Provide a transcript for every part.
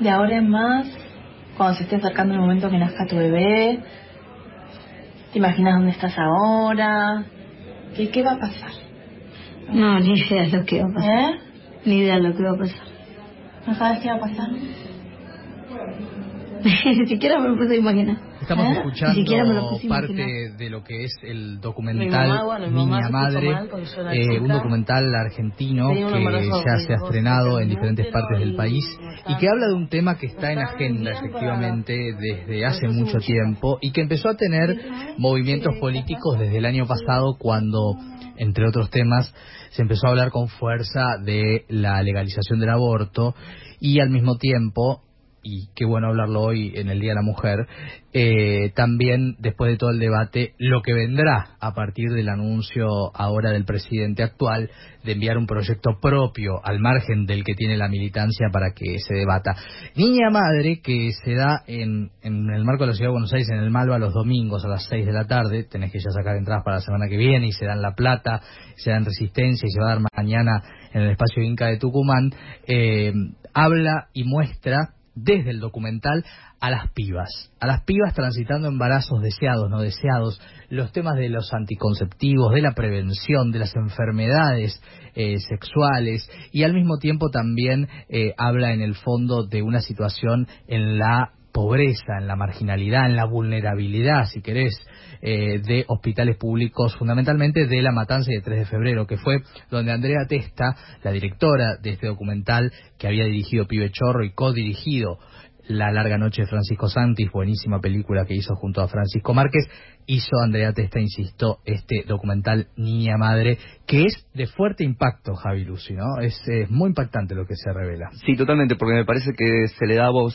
de ahora en más, cuando se esté acercando el momento que nazca tu bebé, ¿te imaginas dónde estás ahora? ¿Qué, qué va a pasar? No, ni idea de lo que va a pasar. ¿Eh? Ni idea de lo que va a pasar. ¿No sabes qué va a pasar? Ni siquiera me lo puse a imaginar. Estamos ¿Eh? escuchando parte de lo que es el Mi documental mamá, bueno, mi mamá Madre, mal eh, un documental argentino que ya se ha estrenado en diferentes partes del país y que habla de un tema que está en agenda efectivamente desde hace mucho tiempo y que empezó a tener movimientos políticos desde el año pasado cuando, entre otros temas, se empezó a hablar con fuerza de la legalización del aborto y al mismo tiempo y qué bueno hablarlo hoy en el Día de la Mujer, eh, también después de todo el debate, lo que vendrá a partir del anuncio ahora del presidente actual de enviar un proyecto propio al margen del que tiene la militancia para que se debata. Niña Madre, que se da en, en el marco de la Ciudad de Buenos Aires, en el Malva, los domingos a las 6 de la tarde, tenés que ya sacar entradas para la semana que viene y se dan La Plata, se dan Resistencia y se va a dar mañana en el espacio Inca de Tucumán, eh, habla y muestra desde el documental a las pibas, a las pibas transitando embarazos deseados, no deseados, los temas de los anticonceptivos, de la prevención, de las enfermedades eh, sexuales y al mismo tiempo también eh, habla en el fondo de una situación en la pobreza, en la marginalidad, en la vulnerabilidad, si querés, eh, de hospitales públicos, fundamentalmente de la matanza de 3 de febrero, que fue donde Andrea Testa, la directora de este documental, que había dirigido Pibe Chorro y co-dirigido La larga noche de Francisco Santis, buenísima película que hizo junto a Francisco Márquez, hizo Andrea Testa, insisto, este documental Niña Madre, que es de fuerte impacto, Javi Lucy, ¿no? Es, es muy impactante lo que se revela. Sí, totalmente, porque me parece que se le da voz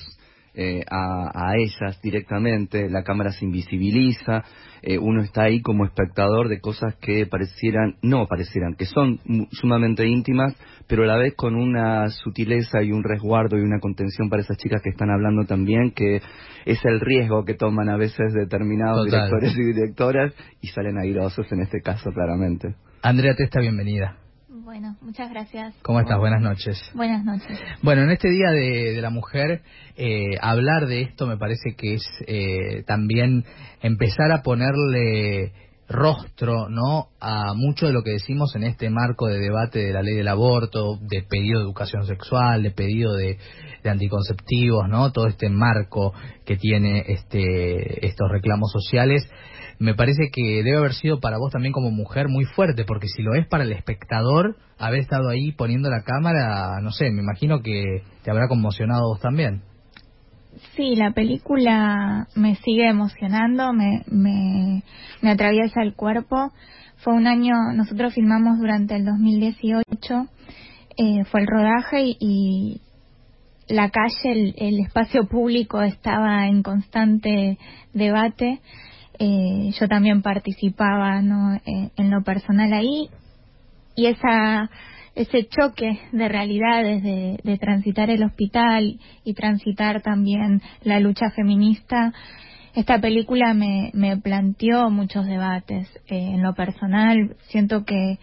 eh, a, a ellas directamente, la cámara se invisibiliza, eh, uno está ahí como espectador de cosas que parecieran, no parecieran, que son sumamente íntimas, pero a la vez con una sutileza y un resguardo y una contención para esas chicas que están hablando también, que es el riesgo que toman a veces determinados Total. directores y directoras y salen airosos en este caso, claramente. Andrea Testa, bienvenida. Bueno, muchas gracias. ¿Cómo estás? Buenas noches. Buenas noches. Bueno, en este Día de, de la Mujer, eh, hablar de esto me parece que es eh, también empezar a ponerle rostro no a mucho de lo que decimos en este marco de debate de la ley del aborto, de pedido de educación sexual, de pedido de, anticonceptivos, no todo este marco que tiene este estos reclamos sociales. Me parece que debe haber sido para vos también como mujer muy fuerte, porque si lo es para el espectador, haber estado ahí poniendo la cámara, no sé, me imagino que te habrá conmocionado vos también. Sí, la película me sigue emocionando, me, me, atraviesa el cuerpo. Fue un año, nosotros filmamos durante el 2018, eh, fue el rodaje y, la calle, el, el espacio público estaba en constante debate. Eh, yo también participaba ¿no? eh, en lo personal ahí y esa ese choque de realidades de, transitar el hospital y transitar también la lucha feminista. Esta película me, me planteó muchos debates eh, en lo personal. Siento que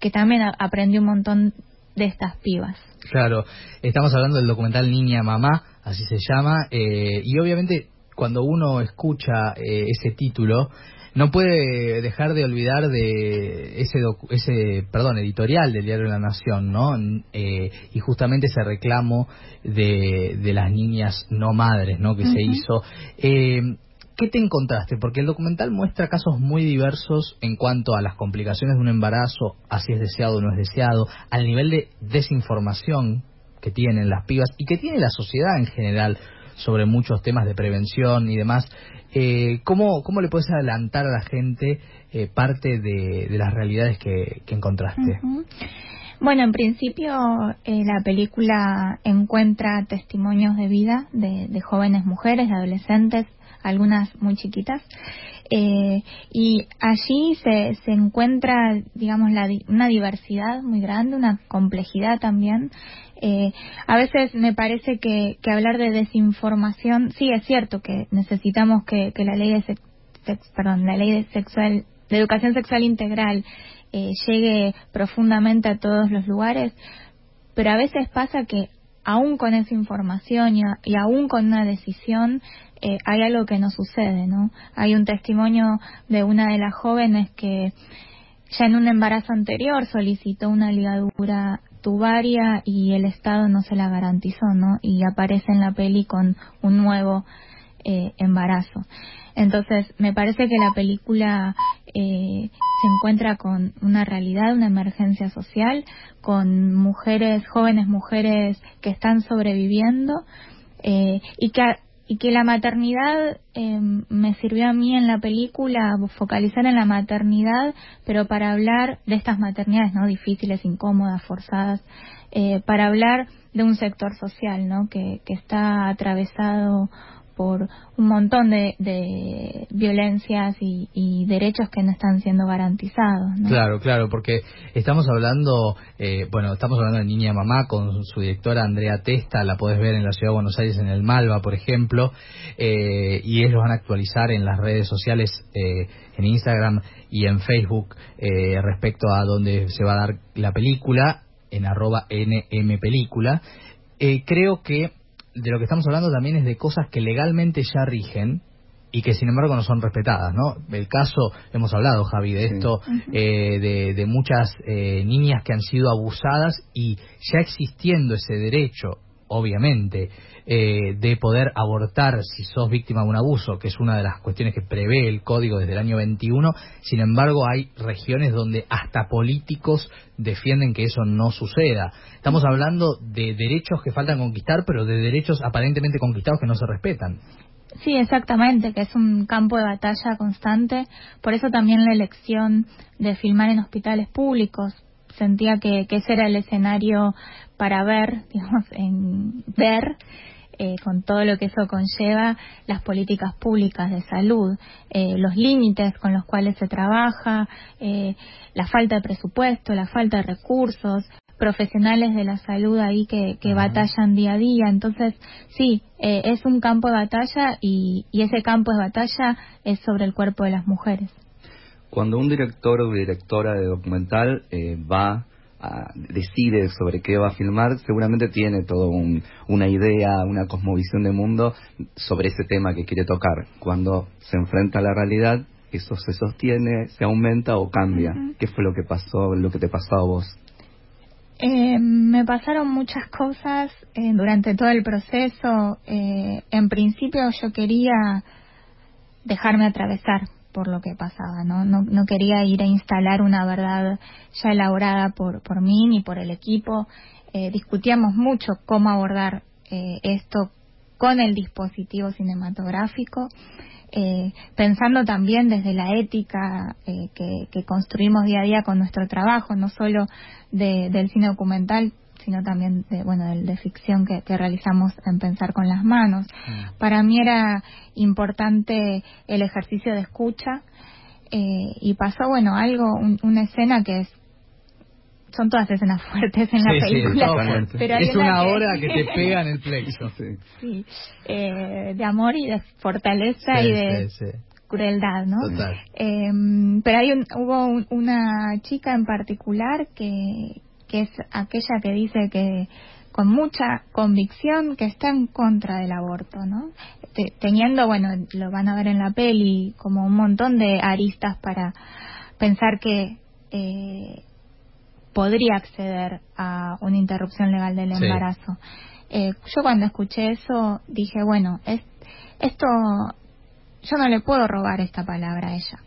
que también aprendí un montón de estas pibas. Claro, estamos hablando del documental Niña Mamá, así se llama, eh, y obviamente cuando uno escucha eh, ese título, no puede dejar de olvidar de ese, docu- ese perdón, editorial del diario La Nación, ¿no? Eh, y justamente ese reclamo de, de las niñas no madres, ¿no? Que se hizo. Eh, ¿Qué te encontraste? Porque el documental muestra casos muy diversos en cuanto a las complicaciones de un embarazo, a si es deseado o no es deseado, al nivel de desinformación que tienen las pibas y que tiene la sociedad en general sobre muchos temas de prevención y demás. Eh, ¿cómo, ¿Cómo le puedes adelantar a la gente eh, parte de, las realidades que, encontraste? Bueno, en principio eh, la película encuentra testimonios de vida de jóvenes mujeres, de adolescentes, algunas muy chiquitas, eh, y allí se, se encuentra, digamos, la una diversidad muy grande, una complejidad también. Eh, a veces me parece que, hablar de desinformación, sí es cierto que necesitamos que, que la ley de sex- perdón, la ley de sexual de educación sexual integral eh, llegue profundamente a todos los lugares, pero a veces pasa que aún con esa información y, y aún con una decisión, eh, hay algo que no sucede, ¿no? Hay un testimonio de una de las jóvenes que ya en un embarazo anterior solicitó una ligadura tubaria y el Estado no se la garantizó, ¿no? Y aparece en la peli con un nuevo eh, embarazo. Entonces, me parece que la película eh, se encuentra con una realidad, una emergencia social, con mujeres, jóvenes mujeres que están sobreviviendo eh, y que la maternidad eh, me sirvió a mí en la película focalizar en la maternidad, pero para hablar de estas maternidades no difíciles, incómodas, forzadas, eh, para hablar de un sector social, ¿no? Que, que está atravesado por un montón de, de violencias y, y, derechos que no están siendo garantizados. Claro, claro, porque estamos hablando, eh, bueno, estamos hablando de Niña Mamá con su directora Andrea Testa, la podés ver en la Ciudad de Buenos Aires en el Malva, por ejemplo, eh, y ellos van a actualizar en las redes sociales, eh, en Instagram y en Facebook, eh, respecto a dónde se va a dar la película, en arroba NM Película. Eh, creo que de lo que estamos hablando también es de cosas que legalmente ya rigen y que sin embargo no son respetadas, ¿no? El caso, hemos hablado, Javi, de esto, eh, de, de, muchas eh, niñas que han sido abusadas y ya existiendo ese derecho, obviamente, eh, de poder abortar si sos víctima de un abuso, que es una de las cuestiones que prevé el código desde el año 21, sin embargo hay regiones donde hasta políticos defienden que eso no suceda. Estamos hablando de derechos que faltan conquistar, pero de derechos aparentemente conquistados que no se respetan. Sí, exactamente, que es un campo de batalla constante. Por eso también la elección de filmar en hospitales públicos. Sentía que, que ese era el escenario para ver, digamos, en ver eh, con todo lo que eso conlleva, las políticas públicas de salud, eh, los límites con los cuales se trabaja, eh, la falta de presupuesto, la falta de recursos, profesionales de la salud ahí que, que batallan día a día. Entonces, sí, eh, es un campo de batalla y, y ese campo de batalla es sobre el cuerpo de las mujeres. Cuando un director o directora de documental eh, va a, decide sobre qué va a filmar, seguramente tiene toda un, una idea, una cosmovisión de mundo sobre ese tema que quiere tocar. Cuando se enfrenta a la realidad, eso se sostiene, se aumenta o cambia. Uh -huh. ¿Qué fue lo que pasó, lo que te pasó a vos? Eh, me pasaron muchas cosas eh, durante todo el proceso. Eh, en principio yo quería dejarme atravesar por lo que pasaba, ¿no? No, quería ir a instalar una verdad ya elaborada por, por mí ni por el equipo. Eh, discutíamos mucho cómo abordar eh, esto con el dispositivo cinematográfico, eh, pensando también desde la ética eh, que, que, construimos día a día con nuestro trabajo, no solo de, del cine documental, sino también de, bueno, de, de ficción que, que, realizamos en Pensar con las Manos. Mm. Para mí era importante el ejercicio de escucha eh, y pasó, bueno, algo, un, una escena que es son todas escenas fuertes en la sí, película. Sí, pero es una, una hora que... que... te pega en el plexo. Sí, sí. Eh, de amor y de fortaleza y de crueldad, ¿no? Total. Eh, pero hay un, hubo un, una chica en particular que, que es aquella que dice que con mucha convicción que está en contra del aborto, ¿no? Teniendo, bueno, lo van a ver en la peli, como un montón de aristas para pensar que eh, podría acceder a una interrupción legal del embarazo. Sí. Eh, yo cuando escuché eso dije, bueno, es, esto, yo no le puedo robar esta palabra a ella.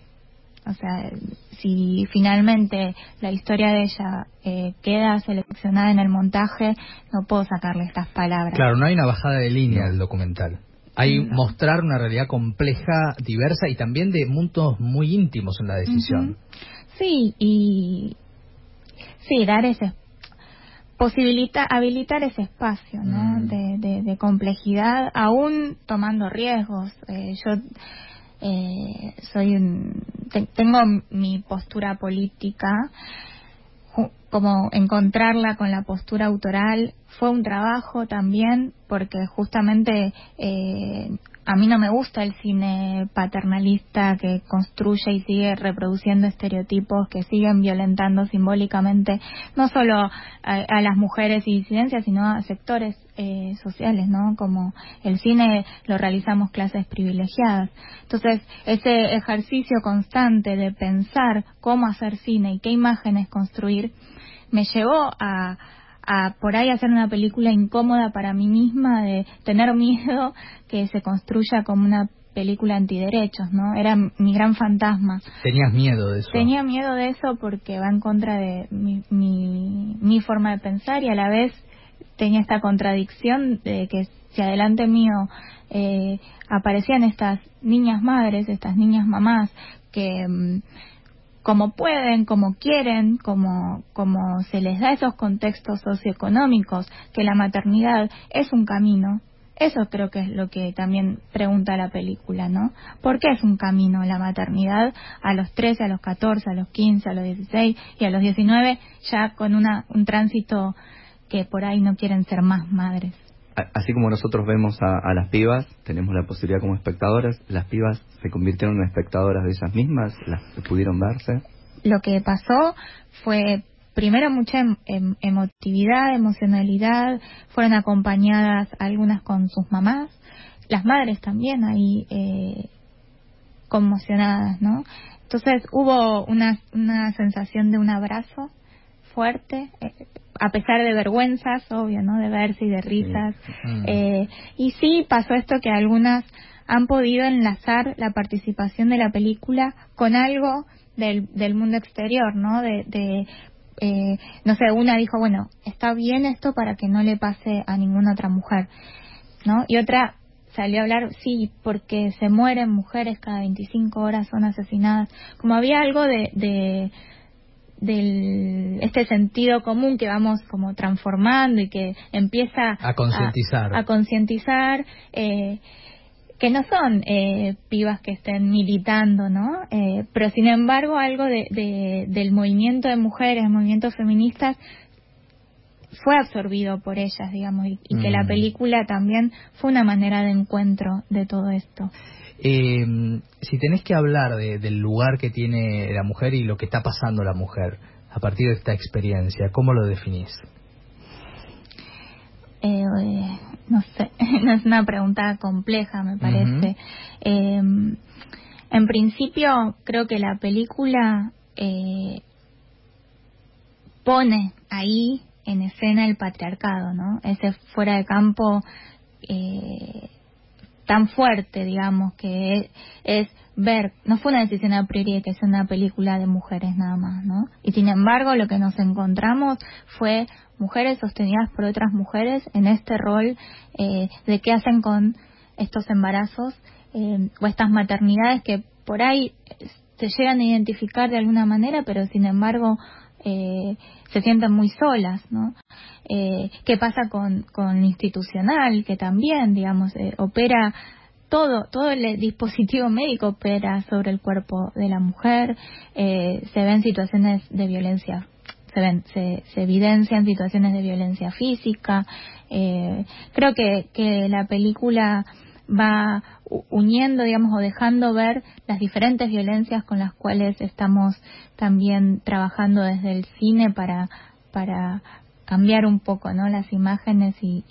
O sea, si finalmente la historia de ella eh, queda seleccionada en el montaje, no puedo sacarle estas palabras. Claro, no hay una bajada de línea del documental. Hay no. mostrar una realidad compleja, diversa y también de mundos muy íntimos en la decisión. Uh -huh. Sí, y sí, dar ese posibilita habilitar ese espacio ¿no? Mm. de, de, de, complejidad aún tomando riesgos eh, yo eh, soy un tengo mi postura política como encontrarla con la postura autoral fue un trabajo también porque justamente eh, a mí no me gusta el cine paternalista que construye y sigue reproduciendo estereotipos que siguen violentando simbólicamente no solo a, las mujeres y disidencias, sino a sectores eh, sociales, ¿no? Como el cine lo realizamos clases privilegiadas. Entonces, ese ejercicio constante de pensar cómo hacer cine y qué imágenes construir me llevó a a por ahí hacer una película incómoda para mí misma, de tener miedo que se construya como una película antiderechos, ¿no? Era mi gran fantasma. ¿Tenías miedo de eso? Tenía miedo de eso porque va en contra de mi, mi, forma de pensar y a la vez tenía esta contradicción de que si adelante mío eh, aparecían estas niñas madres, estas niñas mamás que mm, como pueden, como quieren, como, como se les da esos contextos socioeconómicos, que la maternidad es un camino. Eso creo que es lo que también pregunta la película, ¿no? ¿Por qué es un camino la maternidad a los 13, a los 14, a los 15, a los 16 y a los 19 ya con una, un tránsito que por ahí no quieren ser más madres? Así como nosotros vemos a, las pibas, tenemos la posibilidad como espectadoras, las pibas se convirtieron en espectadoras de ellas mismas, las pudieron verse. Lo que pasó fue primero mucha em, em, emotividad, emocionalidad, fueron acompañadas algunas con sus mamás, las madres también ahí eh, conmocionadas, ¿no? Entonces hubo una, una sensación de un abrazo fuerte, eh, a pesar de vergüenzas, obvio, ¿no? De verse y de risas. Mm. Eh, y sí pasó esto que algunas han podido enlazar la participación de la película con algo del, del mundo exterior, ¿no? De, de eh, no sé, una dijo, bueno, está bien esto para que no le pase a ninguna otra mujer, ¿no? Y otra salió a hablar, sí, porque se mueren mujeres cada 25 horas, son asesinadas. Como había algo de, de del este sentido común que vamos como transformando y que empieza a concientizar. a, concientizar eh, que no son eh, pibas que estén militando no eh, pero sin embargo algo de, del movimiento de mujeres movimientos feministas fue absorbido por ellas digamos y, que la mm. película también fue una manera de encuentro de todo esto eh, si tenés que hablar del lugar que tiene la mujer y lo que está pasando la mujer a partir de esta experiencia, ¿cómo lo definís? Eh, no sé, no es una pregunta compleja, me parece. eh, en principio, creo que la película eh, pone ahí en escena el patriarcado, ¿no? Ese fuera de campo eh, tan fuerte, digamos, que es, ver, no fue una decisión a priori que es una película de mujeres nada más, ¿no? Y sin embargo, lo que nos encontramos fue mujeres sostenidas por otras mujeres en este rol eh, de qué hacen con estos embarazos eh, o estas maternidades que por ahí se llegan a identificar de alguna manera, pero sin embargo eh, se sienten muy solas, ¿no? Eh, ¿Qué pasa con, con institucional, que también, digamos, eh, opera todo, todo el dispositivo médico opera sobre el cuerpo de la mujer, eh, se ven situaciones de violencia, se ven, se, se evidencian situaciones de violencia física. Eh, creo que, que la película va uniendo, digamos, o dejando ver las diferentes violencias con las cuales estamos también trabajando desde el cine para, para cambiar un poco ¿no? las imágenes y,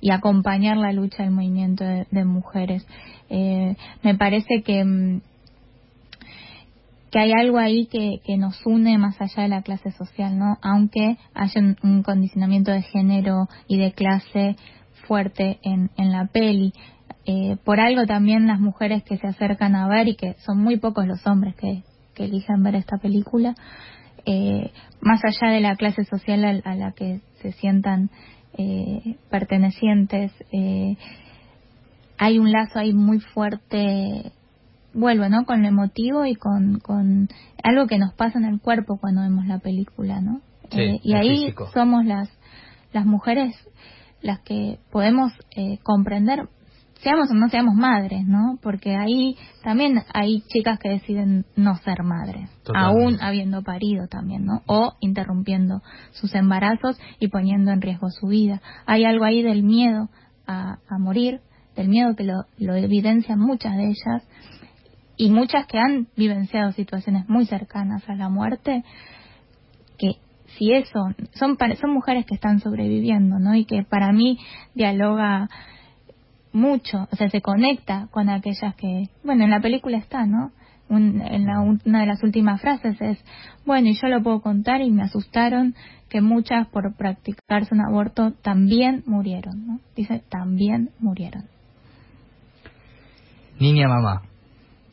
y, acompañar la lucha del movimiento de, mujeres. Eh, me parece que, mm, que hay algo ahí que, que nos une más allá de la clase social, ¿no? aunque haya un, condicionamiento de género y de clase fuerte en, en la peli. Eh, por algo también las mujeres que se acercan a ver y que son muy pocos los hombres que, que eligen ver esta película, eh, más allá de la clase social a, la que se sientan eh, pertenecientes, eh, hay un lazo ahí muy fuerte, vuelvo, ¿no? Con lo emotivo y con, con algo que nos pasa en el cuerpo cuando vemos la película, ¿no? Eh, y ahí somos las, las mujeres las que podemos comprender seamos o no seamos madres, ¿no? Porque ahí también hay chicas que deciden no ser madres, Totalmente. aún habiendo parido también, ¿no? O interrumpiendo sus embarazos y poniendo en riesgo su vida. Hay algo ahí del miedo a, a morir, del miedo que lo, lo evidencian muchas de ellas y muchas que han vivenciado situaciones muy cercanas a la muerte, que si eso, son, son mujeres que están sobreviviendo, ¿no? Y que para mí dialoga mucho, o sea, se conecta con aquellas que, bueno, en la película está, ¿no? Un- en la, una de las últimas frases es, bueno, y yo lo puedo contar y me asustaron que muchas por practicarse un aborto también murieron, ¿no? Dice, también murieron. Niña Mamá,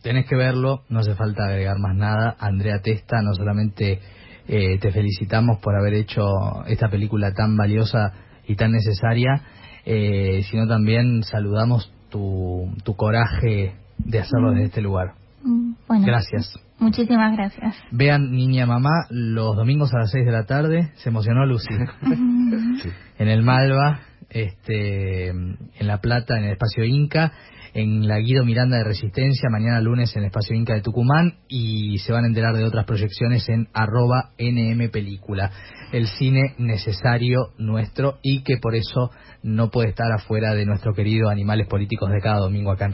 tenés que verlo, no hace falta agregar más nada. Andrea Testa, no solamente eh, te felicitamos por haber hecho esta película tan valiosa y tan necesaria, eh, sino también saludamos tu, tu coraje de hacerlo desde este lugar. Mm, Bueno, Gracias. Muchísimas gracias. Vean Niña Mamá los domingos a las 6 de la tarde. Se emocionó Lucy. En el Malva, este, en La Plata, en el Espacio Inca. En la Guido Miranda de Resistencia, mañana lunes en Espacio Inca de Tucumán. Y se van a enterar de otras proyecciones en arroba NM Película. El cine necesario nuestro y que por eso no puede estar afuera de nuestro querido Animales Políticos de cada domingo acá en Radio.